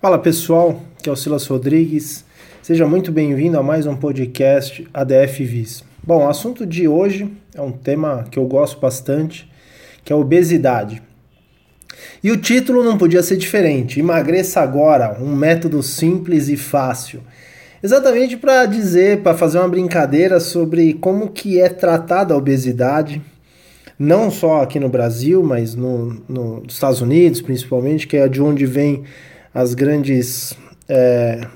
Fala pessoal, que é o Silas Rodrigues. Seja muito bem-vindo a mais um podcast ADF Vis. Bom, o assunto de hoje é um tema que eu gosto bastante, que é obesidade. E o título não podia ser diferente: Emagreça agora, um método simples e fácil. Exatamente para dizer, para fazer uma brincadeira sobre como que é tratada a obesidade, não só aqui no Brasil, mas no, nos Estados Unidos, principalmente, que é de onde vem as grandes é,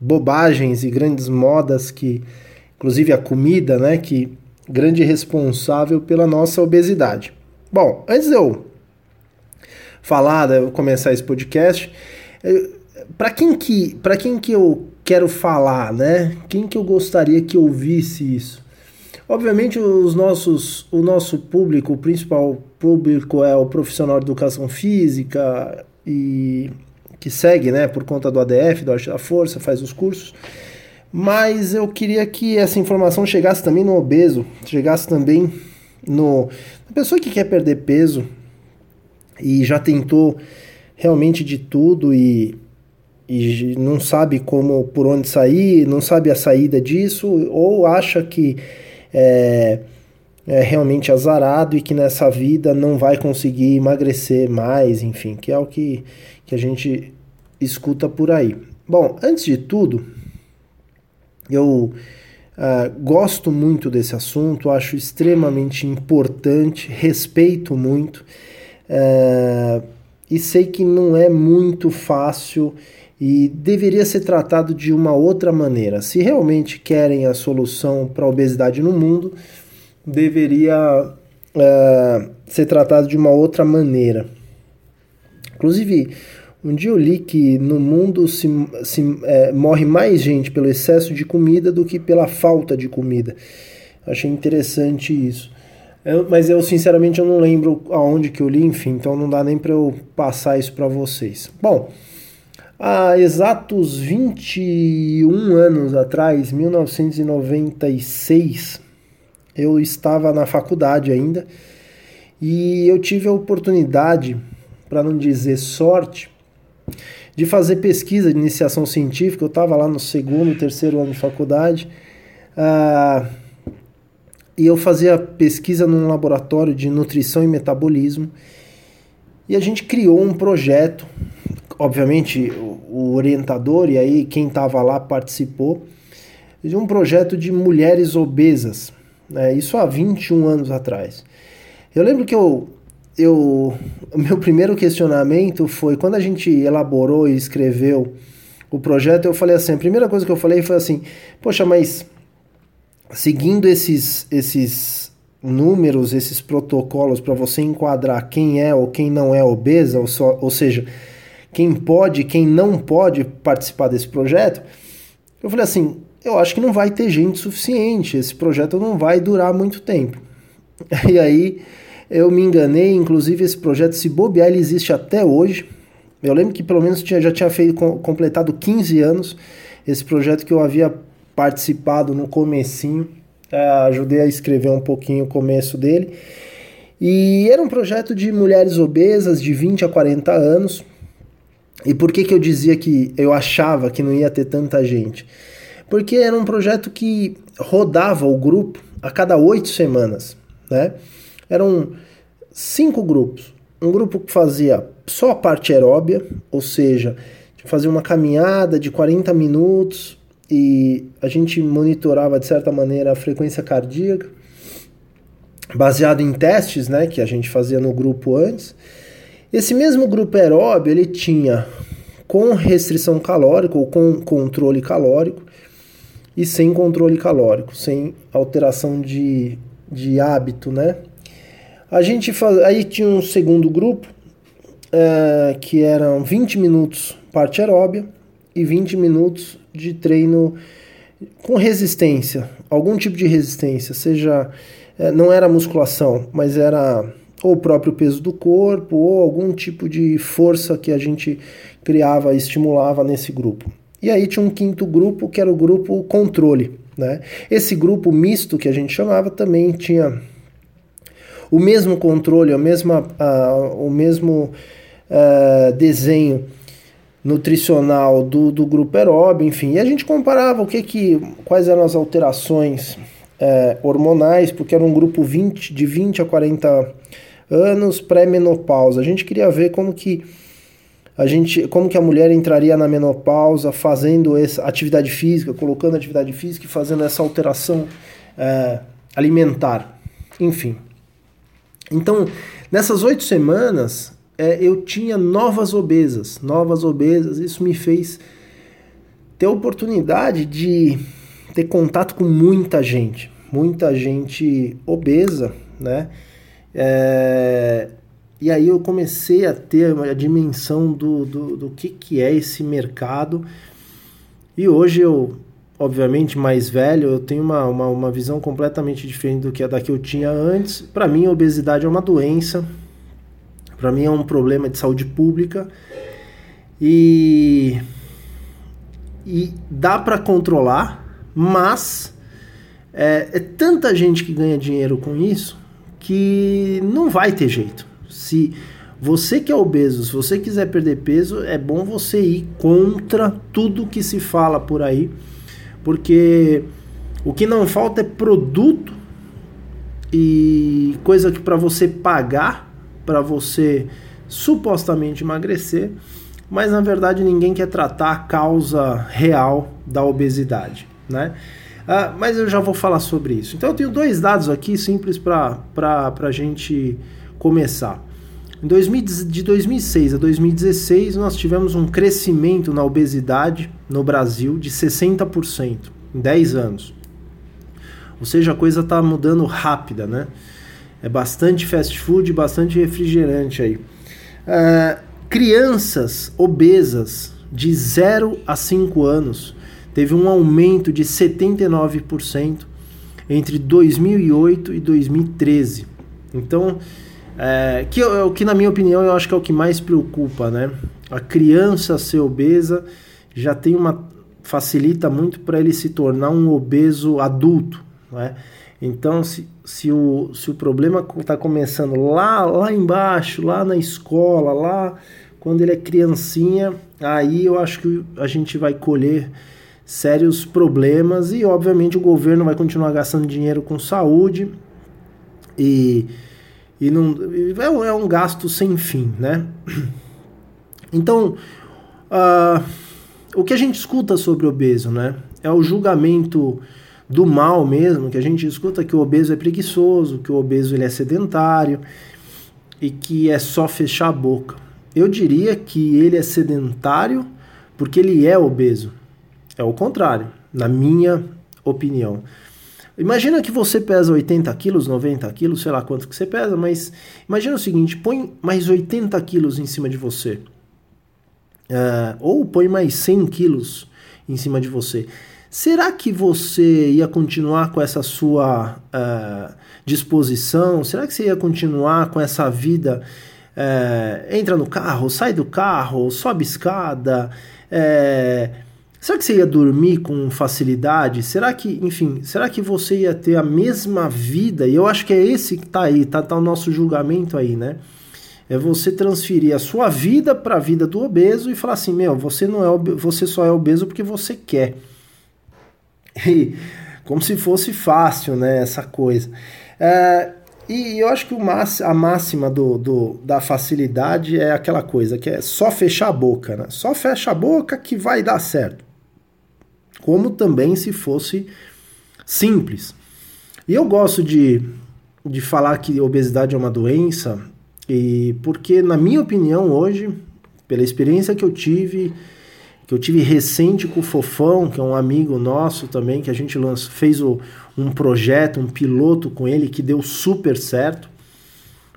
bobagens e grandes modas que, inclusive a comida, né, que grande responsável pela nossa obesidade. Bom, antes de eu falar, de eu começar esse podcast, para quem que para quem que eu quero falar, né? Quem que eu gostaria que ouvisse isso? Obviamente os nossos o nosso público, o principal público é o profissional de educação física e que segue, né, por conta do ADF, do Arte da Força, faz os cursos. Mas eu queria que essa informação chegasse também no obeso, chegasse também no na pessoa que quer perder peso e já tentou realmente de tudo e, e não sabe como por onde sair, não sabe a saída disso ou acha que é, é realmente azarado e que nessa vida não vai conseguir emagrecer mais, enfim, que é o que, que a gente escuta por aí. Bom, antes de tudo, eu uh, gosto muito desse assunto, acho extremamente importante, respeito muito uh, e sei que não é muito fácil e deveria ser tratado de uma outra maneira. Se realmente querem a solução para a obesidade no mundo, deveria uh, ser tratado de uma outra maneira. Inclusive, um dia eu li que no mundo se, se é, morre mais gente pelo excesso de comida do que pela falta de comida. Achei interessante isso. Eu, mas eu sinceramente eu não lembro aonde que eu li, enfim, então não dá nem para eu passar isso para vocês. Bom, há exatos 21 anos atrás, 1996, eu estava na faculdade ainda e eu tive a oportunidade, para não dizer sorte, de fazer pesquisa de iniciação científica. Eu estava lá no segundo, terceiro ano de faculdade. Uh, e eu fazia pesquisa num laboratório de nutrição e metabolismo. E a gente criou um projeto. Obviamente, o, orientador, e aí quem estava lá participou, de um projeto de mulheres obesas. Né? Isso há 21 anos atrás. Eu lembro que eu eu, o meu primeiro questionamento foi quando a gente elaborou e escreveu o projeto, eu falei assim, a primeira coisa que eu falei foi assim, poxa, mas seguindo esses esses números, esses protocolos para você enquadrar quem é ou quem não é obesa, ou, só, ou seja, quem pode, quem não pode participar desse projeto, eu falei assim, eu acho que não vai ter gente suficiente, esse projeto não vai durar muito tempo. E aí eu me enganei, inclusive esse projeto, se bobear, ele existe até hoje. Eu lembro que pelo menos tinha, já tinha feito, completado 15 anos esse projeto que eu havia participado no comecinho. É, ajudei a escrever um pouquinho o começo dele. E era um projeto de mulheres obesas de 20 a 40 anos. E por que, que eu dizia que eu achava que não ia ter tanta gente? Porque era um projeto que rodava o grupo a cada oito semanas, né? Eram cinco grupos. Um grupo que fazia só a parte aeróbia, ou seja, fazia uma caminhada de 40 minutos e a gente monitorava de certa maneira a frequência cardíaca, baseado em testes, né, que a gente fazia no grupo antes. Esse mesmo grupo aeróbio, ele tinha com restrição calórica ou com controle calórico e sem controle calórico, sem alteração de, de hábito, né? A gente faz... aí tinha um segundo grupo é, que eram 20 minutos parte aeróbia e 20 minutos de treino com resistência, algum tipo de resistência, seja é, não era musculação, mas era ou o próprio peso do corpo ou algum tipo de força que a gente criava, estimulava nesse grupo. E aí tinha um quinto grupo que era o grupo controle, né? Esse grupo misto que a gente chamava também tinha o mesmo controle, a mesma, uh, o mesmo uh, desenho nutricional do, do grupo aeróbio, enfim. E a gente comparava o que que, quais eram as alterações é, hormonais, porque era um grupo 20, de 20 a 40 anos pré-menopausa. A gente queria ver como que a gente, como que a mulher entraria na menopausa fazendo essa atividade física, colocando atividade física e fazendo essa alteração é, alimentar, enfim. Então, nessas oito semanas, é, eu tinha novas obesas, novas obesas. Isso me fez ter a oportunidade de ter contato com muita gente, muita gente obesa, né? É, e aí eu comecei a ter a dimensão do, do, do que, que é esse mercado. E hoje eu, obviamente, mais velho, eu tenho uma, uma, uma visão completamente diferente do que a da que eu tinha antes. Para mim, a obesidade é uma doença, para mim é um problema de saúde pública e, e dá para controlar, mas é, é tanta gente que ganha dinheiro com isso que não vai ter jeito. Se você que é obeso, se você quiser perder peso, é bom você ir contra tudo que se fala por aí, porque o que não falta é produto e coisa que para você pagar para você supostamente emagrecer, mas na verdade ninguém quer tratar a causa real da obesidade, né? Ah, mas eu já vou falar sobre isso. Então eu tenho dois dados aqui simples para a gente começar. Em 2000, de 2006 a 2016, nós tivemos um crescimento na obesidade no Brasil de 60% em 10 anos. Ou seja, a coisa está mudando rápida, né? É bastante fast food, bastante refrigerante aí. Uh, crianças obesas de 0 a 5 anos teve um aumento de 79% entre 2008 e 2013. Então, é, que, o que na minha opinião eu acho que é o que mais preocupa, né? A criança ser obesa já tem uma facilita muito para ele se tornar um obeso adulto, né? Então, se, se, o, se o problema está começando lá, lá embaixo, lá na escola, lá quando ele é criancinha, aí eu acho que a gente vai colher sérios problemas e, obviamente, o governo vai continuar gastando dinheiro com saúde e, e não, é, um, é um gasto sem fim, né? Então, uh, o que a gente escuta sobre obeso, né? É o julgamento do mal mesmo, que a gente escuta que o obeso é preguiçoso, que o obeso ele é sedentário e que é só fechar a boca. Eu diria que ele é sedentário porque ele é obeso. É o contrário, na minha opinião. Imagina que você pesa 80 quilos, 90 quilos, sei lá quanto que você pesa, mas imagina o seguinte: põe mais 80 quilos em cima de você. Uh, ou põe mais 100 quilos em cima de você. Será que você ia continuar com essa sua uh, disposição? Será que você ia continuar com essa vida? Uh, entra no carro, sai do carro, sobe escada. Uh, será que você ia dormir com facilidade? Será que, enfim, será que você ia ter a mesma vida? E eu acho que é esse que está aí, tá, tá o nosso julgamento aí, né? É você transferir a sua vida para a vida do obeso e falar assim, meu, você não é você só é obeso porque você quer. E, como se fosse fácil, né, essa coisa. É, e eu acho que a máxima do, do, da facilidade é aquela coisa que é só fechar a boca, né? Só fecha a boca que vai dar certo. Como também se fosse simples. E eu gosto de, de falar que obesidade é uma doença, e porque, na minha opinião, hoje, pela experiência que eu tive, que eu tive recente com o Fofão, que é um amigo nosso também, que a gente lançou, fez o, um projeto, um piloto com ele que deu super certo.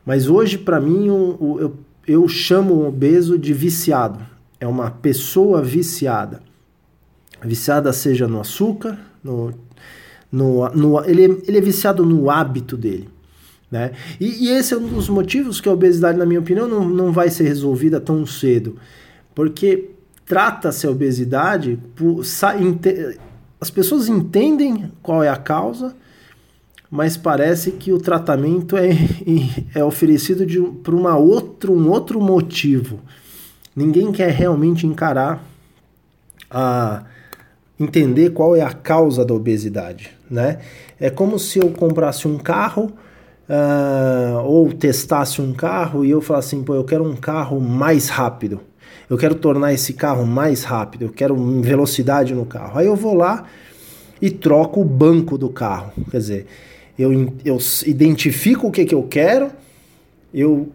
Mas hoje, para mim, eu, eu chamo o obeso de viciado. É uma pessoa viciada. Viciada seja no açúcar, no, no, no, ele, ele é viciado no hábito dele. Né? E, e, esse é um dos motivos que a obesidade, na minha opinião, não, não vai ser resolvida tão cedo. Porque trata-se a obesidade, por, as pessoas entendem qual é a causa, mas parece que o tratamento é, é oferecido por uma outro, um outro motivo. ninguém quer realmente encarar a entender qual é a causa da obesidade, né? É como se eu comprasse um carro uh, ou testasse um carro e eu falasse assim, pô, eu quero um carro mais rápido. Eu quero tornar esse carro mais rápido, eu quero velocidade no carro. Aí eu vou lá e troco o banco do carro. Quer dizer, eu, eu identifico o que, que eu quero, eu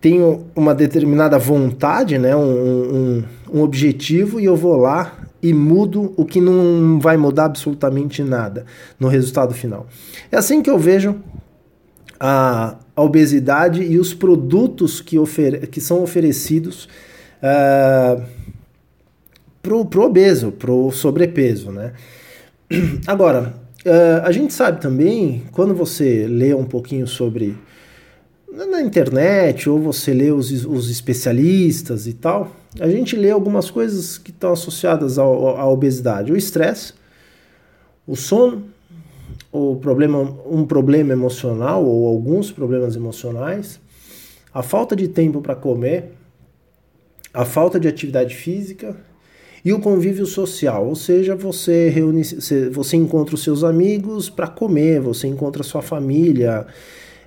tenho uma determinada vontade, né, um, um, um objetivo, e eu vou lá e mudo o que não vai mudar absolutamente nada no resultado final. É assim que eu vejo a, a obesidade e os produtos que, ofer que são oferecidos uh, pro, pro obeso, pro sobrepeso, né? Agora, uh, a gente sabe também, quando você lê um pouquinho sobre na internet ou você lê os, os especialistas e tal, a gente lê algumas coisas que estão associadas ao, à obesidade: o estresse, o sono, o problema, um problema emocional ou alguns problemas emocionais, a falta de tempo para comer, a falta de atividade física e o convívio social, ou seja, você reúne, você encontra os seus amigos para comer, você encontra a sua família,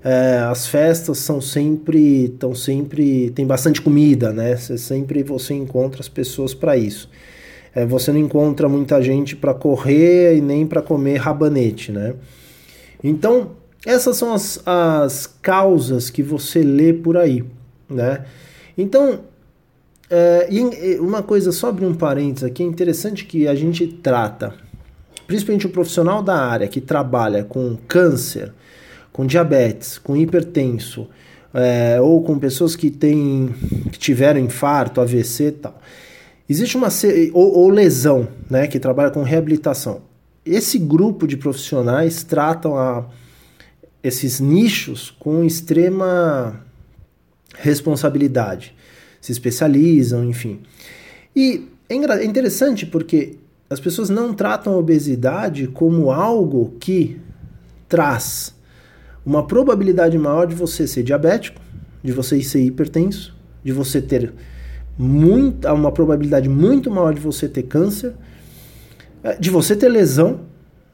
é, as festas são sempre, estão sempre, tem bastante comida, né? Você, sempre você encontra as pessoas para isso. É, você não encontra muita gente para correr e nem para comer rabanete, né? Então, essas são as, as causas que você lê por aí, né? Então, é, e uma coisa, só abrir um parênteses aqui, é interessante que a gente trata, principalmente o profissional da área que trabalha com câncer, com diabetes, com hipertenso, é, ou com pessoas que, têm, que tiveram infarto, AVC e tal. Existe uma. Ou, ou, lesão, né, que trabalha com reabilitação. Esse grupo de profissionais tratam a, esses nichos com extrema responsabilidade. Se especializam, enfim. E é, é interessante porque as pessoas não tratam a obesidade como algo que traz uma probabilidade maior de você ser diabético, de você ser hipertenso, de você ter muita, uma probabilidade muito maior de você ter câncer, é, de você ter lesão,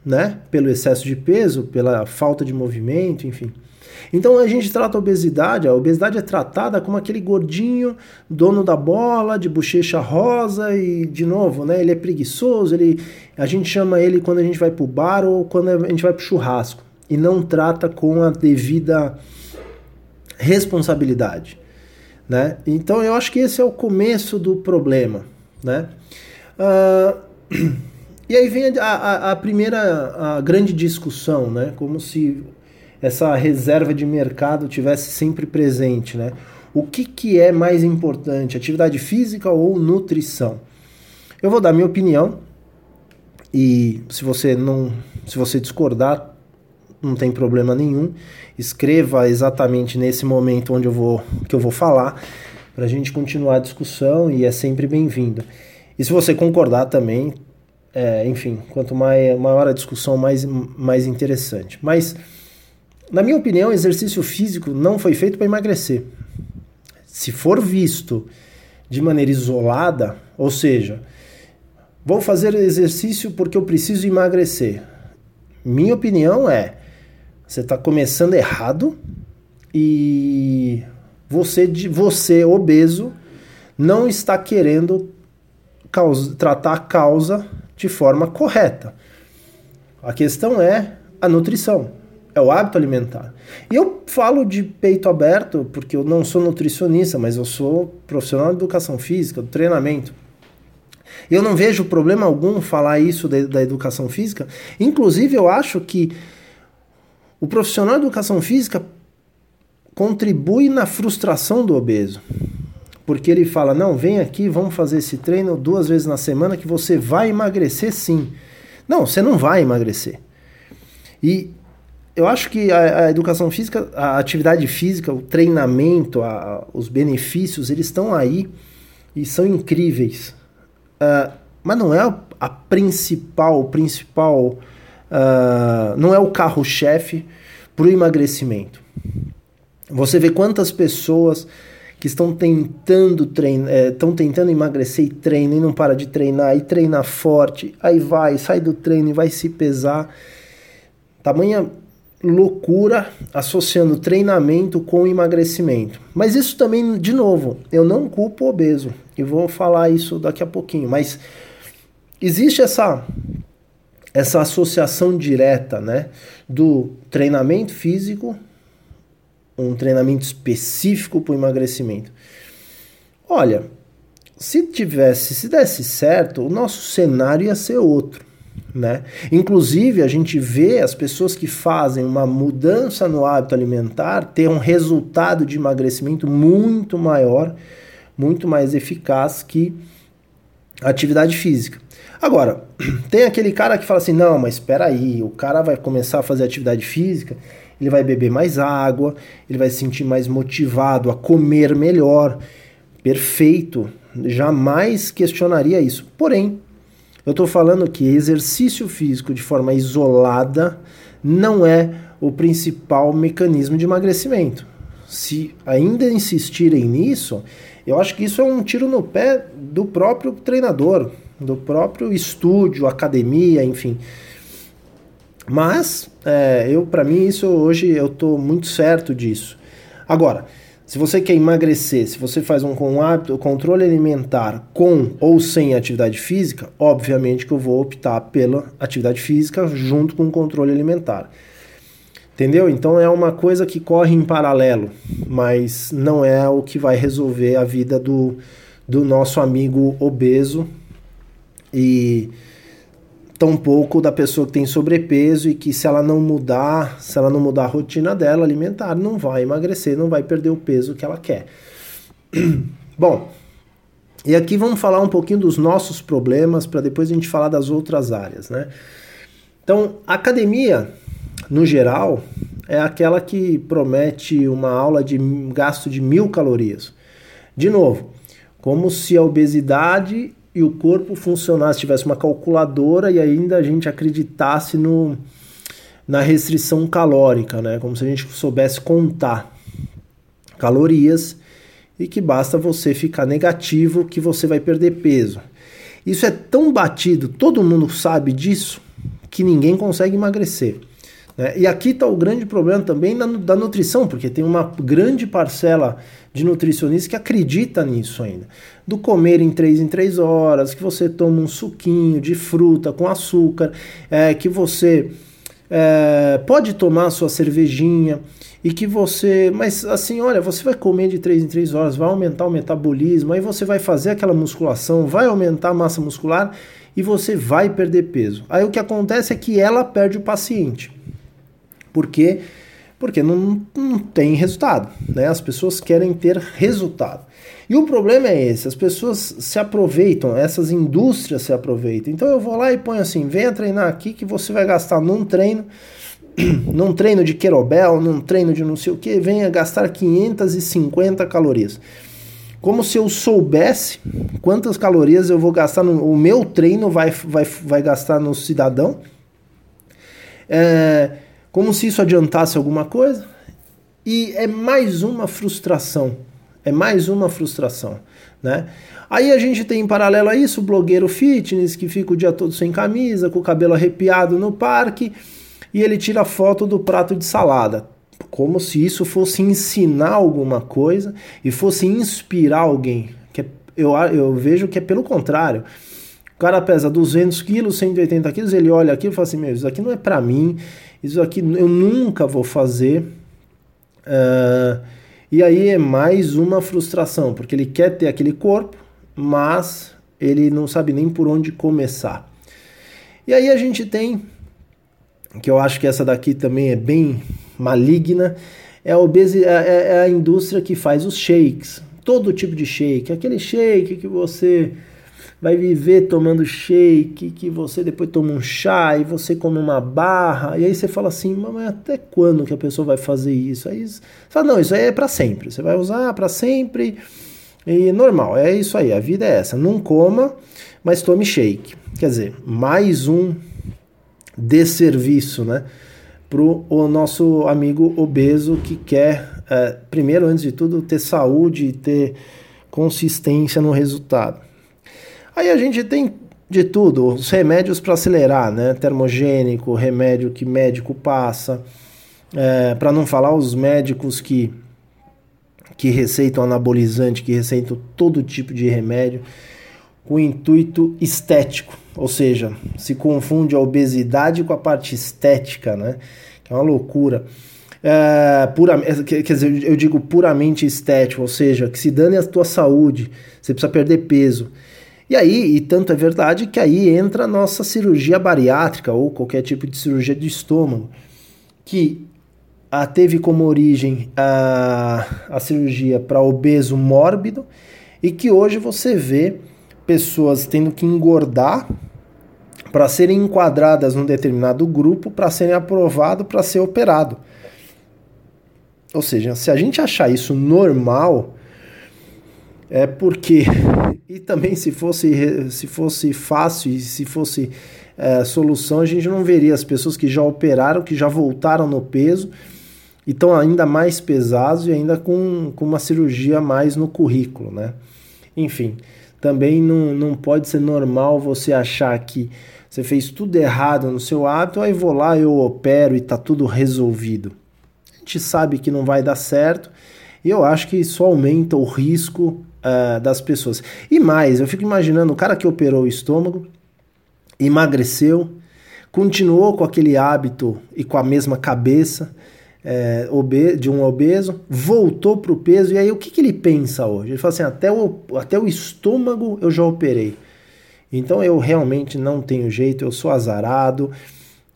né, pelo excesso de peso, pela falta de movimento, enfim. Então a gente trata a obesidade, a obesidade é tratada como aquele gordinho, dono da bola, de bochecha rosa e de novo, né, ele é preguiçoso, ele a gente chama ele quando a gente vai pro bar ou quando a gente vai pro churrasco e não trata com a devida responsabilidade. Né? Então eu acho que esse é o começo do problema. Né? Uh, e aí vem a, a, a, primeira a grande discussão, né? como se essa reserva de mercado tivesse sempre presente. Né? O que, que é mais importante, atividade física ou nutrição? Eu vou dar minha opinião e se você não, se você discordar, não tem problema nenhum. Escreva exatamente nesse momento onde eu vou que eu vou falar para a gente continuar a discussão e é sempre bem-vindo. E se você concordar também, é, enfim, quanto mais, maior a discussão, mais, mais interessante. Mas, na minha opinião, exercício físico não foi feito para emagrecer. Se for visto de maneira isolada, ou seja, vou fazer exercício porque eu preciso emagrecer. Minha opinião é você está começando errado e você, você obeso, não está querendo causa, tratar a causa de forma correta. A questão é a nutrição, é o hábito alimentar. E eu falo de peito aberto porque eu não sou nutricionista, mas eu sou profissional de educação física, do treinamento. Eu não vejo problema algum falar isso da, da educação física. Inclusive, eu acho que o profissional de educação física contribui na frustração do obeso. Porque ele fala: não, vem aqui, vamos fazer esse treino duas vezes na semana que você vai emagrecer sim. Não, você não vai emagrecer. E eu acho que a, a educação física, a atividade física, o treinamento, a, os benefícios, eles estão aí e são incríveis. Uh, mas não é a principal, principal uh, não é o carro-chefe para o emagrecimento. Você vê quantas pessoas que estão tentando treinar, estão tentando emagrecer e treinam e não para de treinar, e treina forte, aí vai, sai do treino e vai se pesar. Tamanha loucura associando treinamento com emagrecimento. Mas isso também, de novo, eu não culpo o obeso, e vou falar isso daqui a pouquinho, mas existe essa essa associação direta, né, do treinamento físico, um treinamento específico para o emagrecimento. Olha, se tivesse, se desse certo, o nosso cenário ia ser outro. Né? Inclusive, a gente vê as pessoas que fazem uma mudança no hábito alimentar ter um resultado de emagrecimento muito maior, muito mais eficaz que atividade física. Agora, tem aquele cara que fala assim: não, mas espera aí, o cara vai começar a fazer atividade física, ele vai beber mais água, ele vai se sentir mais motivado a comer melhor. Perfeito, jamais questionaria isso. Porém, eu estou falando que exercício físico de forma isolada não é o principal mecanismo de emagrecimento. Se ainda insistirem nisso, eu acho que isso é um tiro no pé do próprio treinador, do próprio estúdio, academia, enfim. Mas é, eu, para mim, isso hoje eu estou muito certo disso. Agora, se você quer emagrecer, se você faz um, um hábito, controle alimentar com ou sem atividade física, obviamente que eu vou optar pela atividade física junto com o controle alimentar. Entendeu? Então é uma coisa que corre em paralelo, mas não é o que vai resolver a vida do, do nosso amigo obeso e tampouco da pessoa que tem sobrepeso e que se ela não mudar, se ela não mudar a rotina dela alimentar, não vai emagrecer, não vai perder o peso que ela quer. Bom, e aqui vamos falar um pouquinho dos nossos problemas para depois a gente falar das outras áreas, né? Então, a academia, no geral, é aquela que promete uma aula de gasto de mil calorias. De novo, como se a obesidade e o corpo funcionasse, tivesse uma calculadora e ainda a gente acreditasse no, na restrição calórica, né? Como se a gente soubesse contar calorias e que basta você ficar negativo que você vai perder peso. Isso é tão batido, todo mundo sabe disso, que ninguém consegue emagrecer. Né? E aqui está o grande problema também da, da nutrição, porque tem uma grande parcela de nutricionistas que acredita nisso ainda. Do comer em 3 em 3 horas, que você toma um suquinho de fruta com açúcar, é, que você é, pode tomar sua cervejinha e que você. Mas assim, olha, você vai comer de 3 em 3 horas, vai aumentar o metabolismo, aí você vai fazer aquela musculação, vai aumentar a massa muscular e você vai perder peso. Aí o que acontece é que ela perde o paciente. Por quê? Porque não, não tem resultado. Né? As pessoas querem ter resultado. E o problema é esse: as pessoas se aproveitam, essas indústrias se aproveitam. Então eu vou lá e ponho assim: venha treinar aqui que você vai gastar num treino, num treino de querobel, num treino de não sei o que, venha gastar 550 calorias. Como se eu soubesse quantas calorias eu vou gastar no o meu treino vai, vai, vai gastar no cidadão. É, como se isso adiantasse alguma coisa. E é mais uma frustração. É mais uma frustração, né? Aí a gente tem em paralelo a isso o blogueiro fitness que fica o dia todo sem camisa, com o cabelo arrepiado no parque, e ele tira foto do prato de salada, como se isso fosse ensinar alguma coisa e fosse inspirar alguém. Que é, eu, eu vejo que é pelo contrário. O cara pesa 200 quilos, 180 quilos, ele olha aqui e fala assim: Meu, isso aqui não é para mim, isso aqui eu nunca vou fazer. Uh, e aí é mais uma frustração, porque ele quer ter aquele corpo, mas ele não sabe nem por onde começar. E aí a gente tem, que eu acho que essa daqui também é bem maligna, é a, obesi é, é, é a indústria que faz os shakes, todo tipo de shake, aquele shake que você vai viver tomando shake, que você depois toma um chá e você come uma barra, e aí você fala assim, mas até quando que a pessoa vai fazer isso? Aí você fala, não, isso aí é para sempre, você vai usar para sempre, e normal, é isso aí, a vida é essa, não coma, mas tome shake. Quer dizer, mais um desserviço, né? Pro o nosso amigo obeso que quer é, primeiro, antes de tudo, ter saúde e ter consistência no resultado. Aí a gente tem de tudo, os remédios para acelerar, né? Termogênico, remédio que médico passa, é, para não falar os médicos que, que receitam anabolizante, que receitam todo tipo de remédio com intuito estético, ou seja, se confunde a obesidade com a parte estética, né? É uma loucura. É, pura, quer dizer, eu digo puramente estético, ou seja, que se dane a tua saúde, você precisa perder peso. E aí, e tanto é verdade que aí entra a nossa cirurgia bariátrica ou qualquer tipo de cirurgia de estômago, que a, teve como origem a, a cirurgia para obeso mórbido e que hoje você vê pessoas tendo que engordar para serem enquadradas num determinado grupo para serem aprovado para ser operado. Ou seja, se a gente achar isso normal, é porque e também se fosse se fosse fácil e se fosse é, solução, a gente não veria as pessoas que já operaram, que já voltaram no peso e estão ainda mais pesados e ainda com, com uma cirurgia mais no currículo, né? Enfim, também não, não pode ser normal você achar que você fez tudo errado no seu hábito, aí vou lá, eu opero e tá tudo resolvido. A gente sabe que não vai dar certo e eu acho que isso aumenta o risco uh, das pessoas. E mais, eu fico imaginando o cara que operou o estômago, emagreceu, continuou com aquele hábito e com a mesma cabeça, é, de um obeso, voltou para o peso, e aí o que, que ele pensa hoje? Ele fala assim: até o, até o estômago eu já operei. Então eu realmente não tenho jeito, eu sou azarado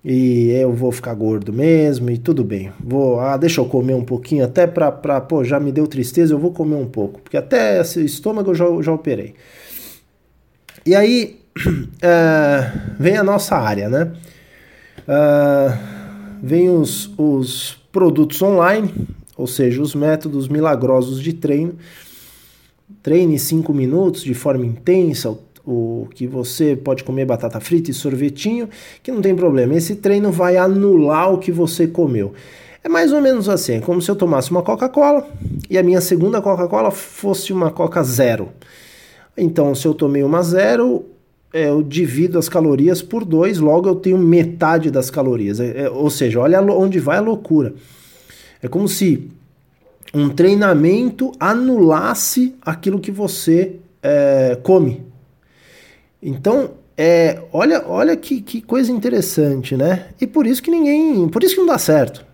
e eu vou ficar gordo mesmo e tudo bem. Vou, ah, deixa eu comer um pouquinho até para, pra pô, já me deu tristeza, eu vou comer um pouco, porque até esse estômago eu já, já operei. E aí é, vem a nossa área, né? Uh, vem os, os produtos online, ou seja, os métodos milagrosos de treino. Treine 5 minutos de forma intensa, o que você pode comer batata frita e sorvetinho, que não tem problema. Esse treino vai anular o que você comeu. É mais ou menos assim, é como se eu tomasse uma Coca-Cola e a minha segunda Coca-Cola fosse uma Coca Zero. Então, se eu tomei uma zero, é, eu divido as calorias por dois, logo eu tenho metade das calorias. É, é, ou seja, olha onde vai a loucura. É como se um treinamento anulasse aquilo que você é, come. Então, é, olha, olha que, que coisa interessante, né? E por isso que ninguém. Por isso que não dá certo.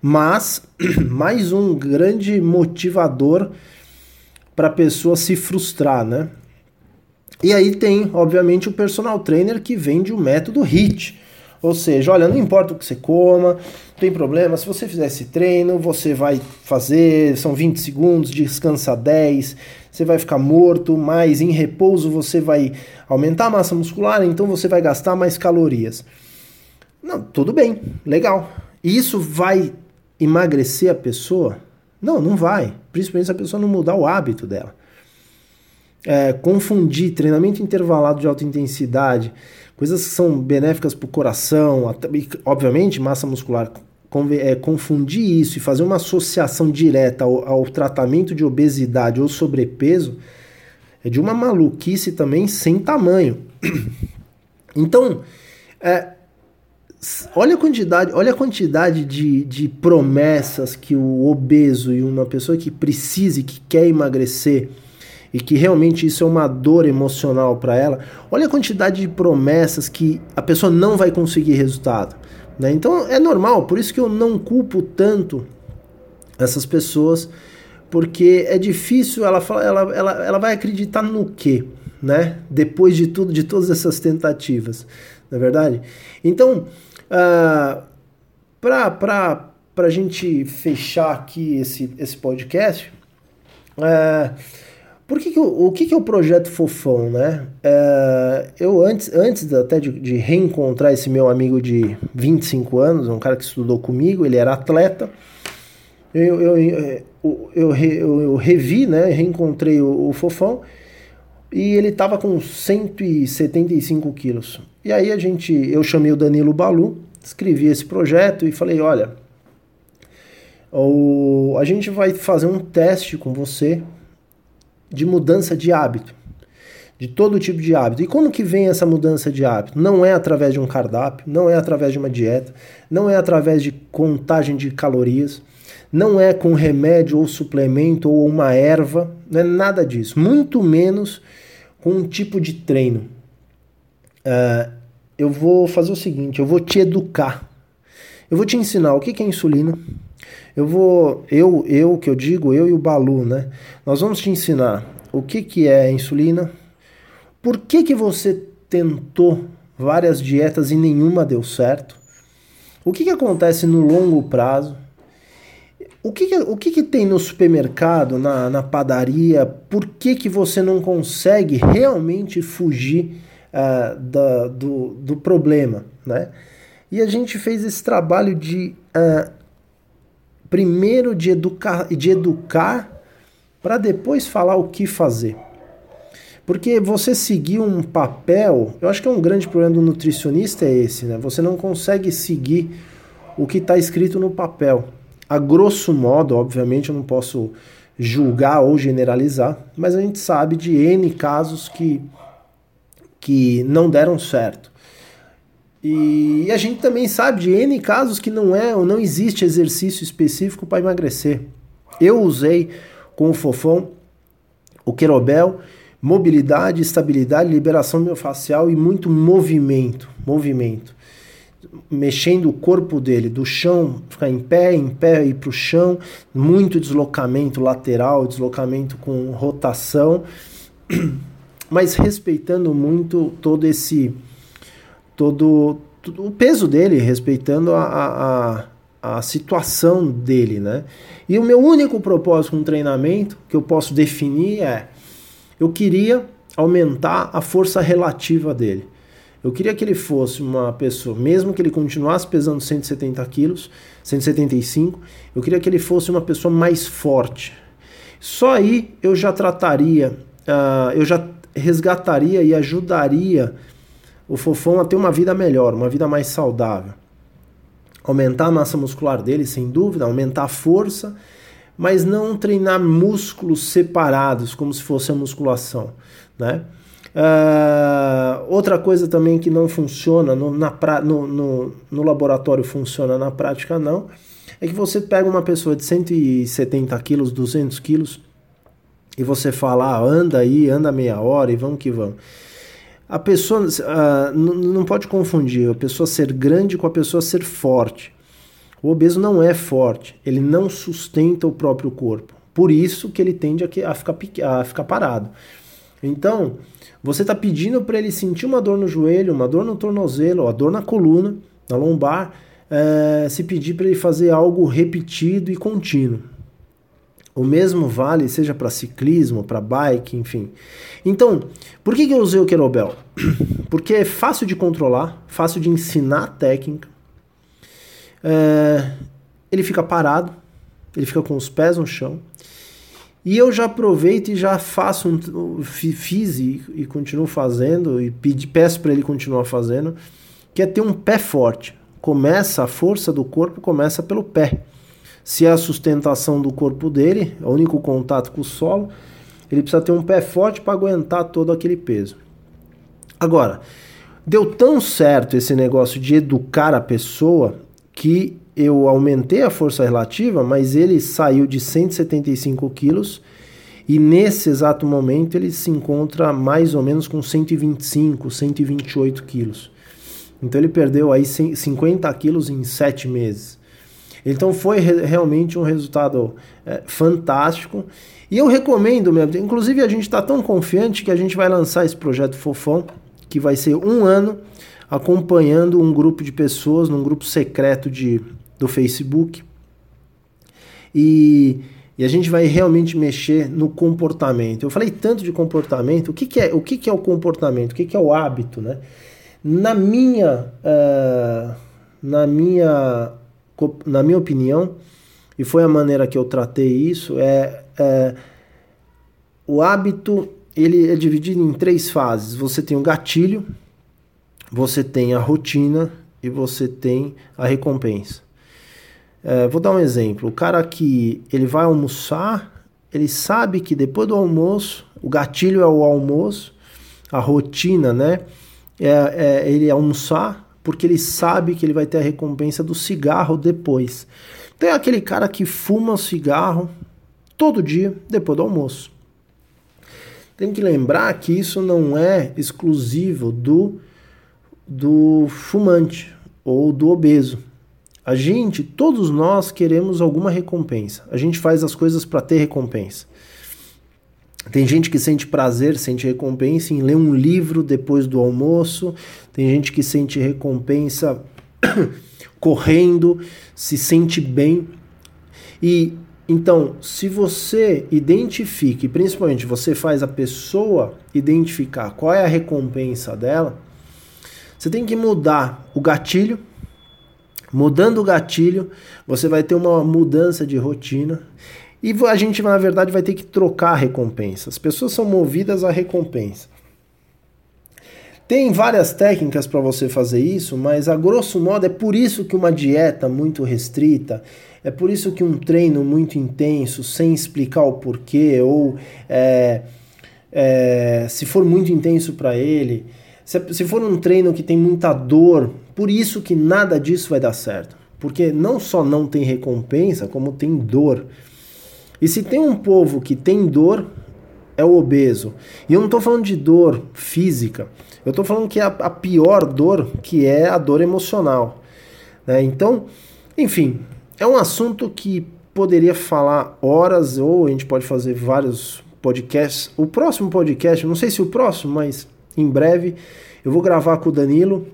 Mas, mais um grande motivador para a pessoa se frustrar, né? E aí tem, obviamente, o personal trainer que vende o método HIT. Ou seja, olha, não importa o que você coma, não tem problema. Se você fizer esse treino, você vai fazer, são 20 segundos, descansa 10, você vai ficar morto, mas em repouso você vai aumentar a massa muscular, então você vai gastar mais calorias. Não, tudo bem, legal. E isso vai emagrecer a pessoa? Não, não vai. Principalmente se a pessoa não mudar o hábito dela é, confundir treinamento intervalado de alta intensidade, coisas que são benéficas para o coração, até, obviamente massa muscular, confundir isso e fazer uma associação direta ao, ao tratamento de obesidade ou sobrepeso é de uma maluquice também sem tamanho. Então, é, olha a quantidade, olha a quantidade de, de promessas que o obeso e uma pessoa que precise, que quer emagrecer, e que realmente isso é uma dor emocional para ela, olha a quantidade de promessas que a pessoa não vai conseguir resultado. Né? Então é normal, por isso que eu não culpo tanto essas pessoas, porque é difícil ela, ela, ela, ela vai acreditar no quê? Né? Depois de tudo, de todas essas tentativas, não é verdade? Então, uh, para a gente fechar aqui esse, esse podcast, uh, por que, que o, o que, que é o projeto Fofão, né? É, eu antes, antes até de, de, reencontrar esse meu amigo de 25 anos, um cara que estudou comigo, ele era atleta. Eu, eu, eu, eu, eu revi, né? Reencontrei o, o Fofão e ele estava com 175 quilos. E aí a gente, eu chamei o Danilo Balu, escrevi esse projeto e falei, olha, ou a gente vai fazer um teste com você de mudança de hábito, de todo tipo de hábito. E como que vem essa mudança de hábito? Não é através de um cardápio, não é através de uma dieta, não é através de contagem de calorias, não é com remédio ou suplemento ou uma erva, não é nada disso. Muito menos com um tipo de treino. Uh, eu vou fazer o seguinte, eu vou te educar. Eu vou te ensinar o que é insulina. Eu vou, eu, eu que eu digo, eu e o Balu, né? Nós vamos te ensinar o que, que é insulina, por que, que você tentou várias dietas e nenhuma deu certo, o que, que acontece no longo prazo, o que, que o que, que tem no supermercado, na, na padaria, por que, que você não consegue realmente fugir uh, da, do, do problema, né? E a gente fez esse trabalho de uh, primeiro de educar, de educar para depois falar o que fazer. Porque você seguir um papel, eu acho que é um grande problema do nutricionista é esse, né? Você não consegue seguir o que está escrito no papel. A grosso modo, obviamente, eu não posso julgar ou generalizar, mas a gente sabe de N casos que, que não deram certo. E a gente também sabe de N casos que não é ou não existe exercício específico para emagrecer. Eu usei com o Fofão o Querobel, mobilidade, estabilidade, liberação miofascial e muito movimento, movimento. Mexendo o corpo dele, do chão, ficar em pé, em pé e para o chão, muito deslocamento lateral, deslocamento com rotação, mas respeitando muito todo esse todo, todo o peso dele, respeitando a, a, a situação dele, né? E o meu único propósito com o treinamento, que eu posso definir, é eu queria aumentar a força relativa dele. Eu queria que ele fosse uma pessoa, mesmo que ele continuasse pesando 170 quilos, 175, eu queria que ele fosse uma pessoa mais forte. Só aí eu já trataria, uh, eu já resgataria e ajudaria o Fofão a ter uma vida melhor, uma vida mais saudável. Aumentar a massa muscular dele, sem dúvida, aumentar a força, mas não treinar músculos separados, como se fosse a musculação. Né? Uh, outra coisa também que não funciona no, na pra, no, no, no, laboratório, funciona na prática não, é que você pega uma pessoa de 170 quilos, 200 quilos, e você fala, ah, anda aí, anda meia hora e vamos que vamos. A pessoa uh, não pode confundir a pessoa ser grande com a pessoa ser forte. O obeso não é forte, ele não sustenta o próprio corpo. Por isso que ele tende a, ficar, a ficar parado. Então, você está pedindo para ele sentir uma dor no joelho, uma dor no tornozelo, uma dor na coluna, na lombar, é, se pedir para ele fazer algo repetido e contínuo. O mesmo vale seja para ciclismo, para bike, enfim. Então, por que, que eu usei o kettlebell? Porque é fácil de controlar, fácil de ensinar a técnica. É, ele fica parado, ele fica com os pés no chão. E eu já aproveito e já faço, um, fiz e, e continuo fazendo, e pedi, peço para ele continuar fazendo, que é ter um pé forte. Começa, a força do corpo começa pelo pé se é a sustentação do corpo dele, é o único contato com o solo, ele precisa ter um pé forte para aguentar todo aquele peso. Agora, deu tão certo esse negócio de educar a pessoa que eu aumentei a força relativa, mas ele saiu de 175 quilos e nesse exato momento ele se encontra mais ou menos com 125, 128 quilos. Então ele perdeu aí 50 quilos em 7 meses. Então foi re realmente um resultado é, fantástico. E eu recomendo mesmo, inclusive a gente está tão confiante que a gente vai lançar esse projeto Fofão, que vai ser um ano acompanhando um grupo de pessoas num grupo secreto de, do Facebook. E, e a gente vai realmente mexer no comportamento. Eu falei tanto de comportamento, o que, que é, o que, que é o comportamento, o que, que é o hábito, né? Na minha, uh, na minha na minha opinião, e foi a maneira que eu tratei isso, é, é o hábito ele é dividido em três fases. Você tem o gatilho, você tem a rotina e você tem a recompensa. É, vou dar um exemplo. O cara que ele vai almoçar, ele sabe que depois do almoço, o gatilho é o almoço, a rotina, né? É, é ele almoçar, porque ele sabe que ele vai ter a recompensa do cigarro depois. Tem aquele cara que fuma o cigarro todo dia depois do almoço. Tem que lembrar que isso não é exclusivo do, do fumante ou do obeso. A gente, todos nós queremos alguma recompensa. A gente faz as coisas para ter recompensa. Tem gente que sente prazer, sente recompensa em ler um livro depois do almoço. Tem gente que sente recompensa correndo, se sente bem. E então, se você identifica, e principalmente você faz a pessoa identificar qual é a recompensa dela, você tem que mudar o gatilho Mudando o gatilho, você vai ter uma mudança de rotina e a gente, na verdade, vai ter que trocar a recompensa. As pessoas são movidas à recompensa. Tem várias técnicas para você fazer isso, mas a grosso modo é por isso que uma dieta muito restrita, é por isso que um treino muito intenso, sem explicar o porquê, ou é, é, se for muito intenso para ele, se, se for um treino que tem muita dor, por isso que nada disso vai dar certo. Porque não só não tem recompensa, como tem dor. E se tem um povo que tem dor, é o obeso. E eu não estou falando de dor física, eu estou falando que é a, pior dor, que é a dor emocional. Né? Então, enfim, é um assunto que poderia falar horas, ou a gente pode fazer vários podcasts. O próximo podcast, não sei se o próximo, mas em breve eu vou gravar com o Danilo,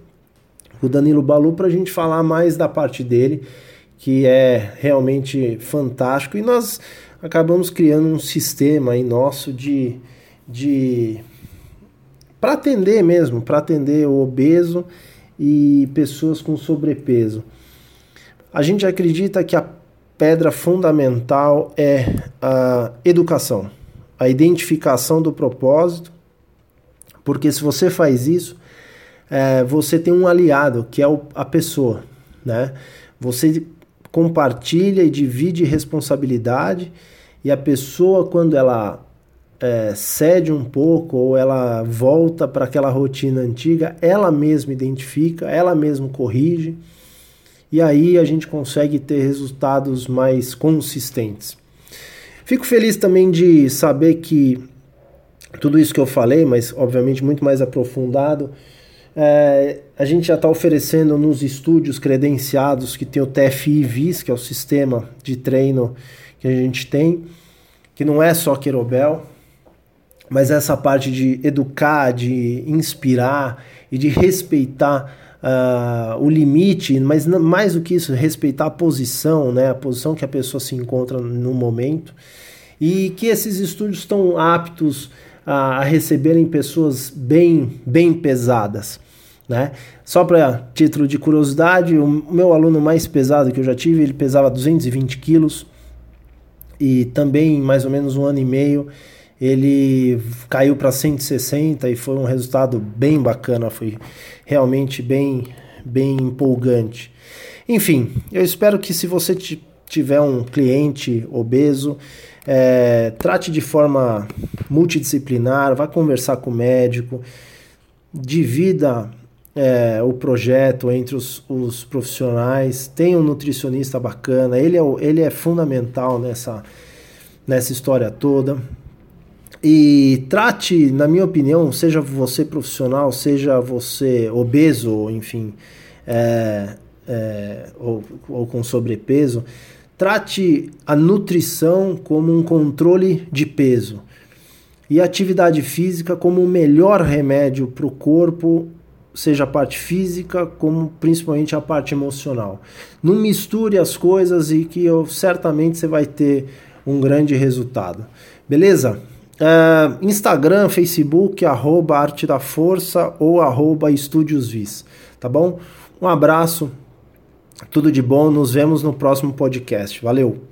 o Danilo Balu, para a gente falar mais da parte dele, que é realmente fantástico. E nós acabamos criando um sistema aí nosso de, de para atender mesmo, para atender o obeso e pessoas com sobrepeso. A gente acredita que a pedra fundamental é a educação, a identificação do propósito porque se você faz isso, é, você tem um aliado, que é o, a pessoa. Né? Você compartilha e divide responsabilidade, e a pessoa, quando ela é, cede um pouco ou ela volta para aquela rotina antiga, ela mesma identifica, ela mesma corrige, e aí a gente consegue ter resultados mais consistentes. Fico feliz também de saber que tudo isso que eu falei, mas obviamente muito mais aprofundado, é, a gente já está oferecendo nos estúdios credenciados que tem o TFI VIS, que é o sistema de treino que a gente tem, que não é só Querobel, mas essa parte de educar, de inspirar e de respeitar uh, o limite, mas mais do que isso, respeitar a posição, né, a posição que a pessoa se encontra no momento, e que esses estúdios estão aptos a, a receberem pessoas bem, bem pesadas. Né? Só para título de curiosidade, o meu aluno mais pesado que eu já tive, ele pesava 220 quilos e também mais ou menos um ano e meio ele caiu para 160 e foi um resultado bem bacana, foi realmente bem, bem empolgante. Enfim, eu espero que se você tiver um cliente obeso, é, trate de forma multidisciplinar, vá conversar com o médico, divida é, o projeto entre os, os, profissionais, tenha um nutricionista bacana, ele é, ele é fundamental nessa, nessa história toda. E trate, na minha opinião, seja você profissional, seja você obeso, enfim, é, é, ou, ou com sobrepeso, Trate a nutrição como um controle de peso e a atividade física como o melhor remédio para o corpo, seja a parte física como principalmente a parte emocional. Não misture as coisas e que eu, certamente você vai ter um grande resultado. Beleza? Uh, Instagram, Facebook, arroba Arte da Força ou arroba Estúdios Vis. Tá bom? Um abraço tudo de bom, nos vemos no próximo podcast. Valeu!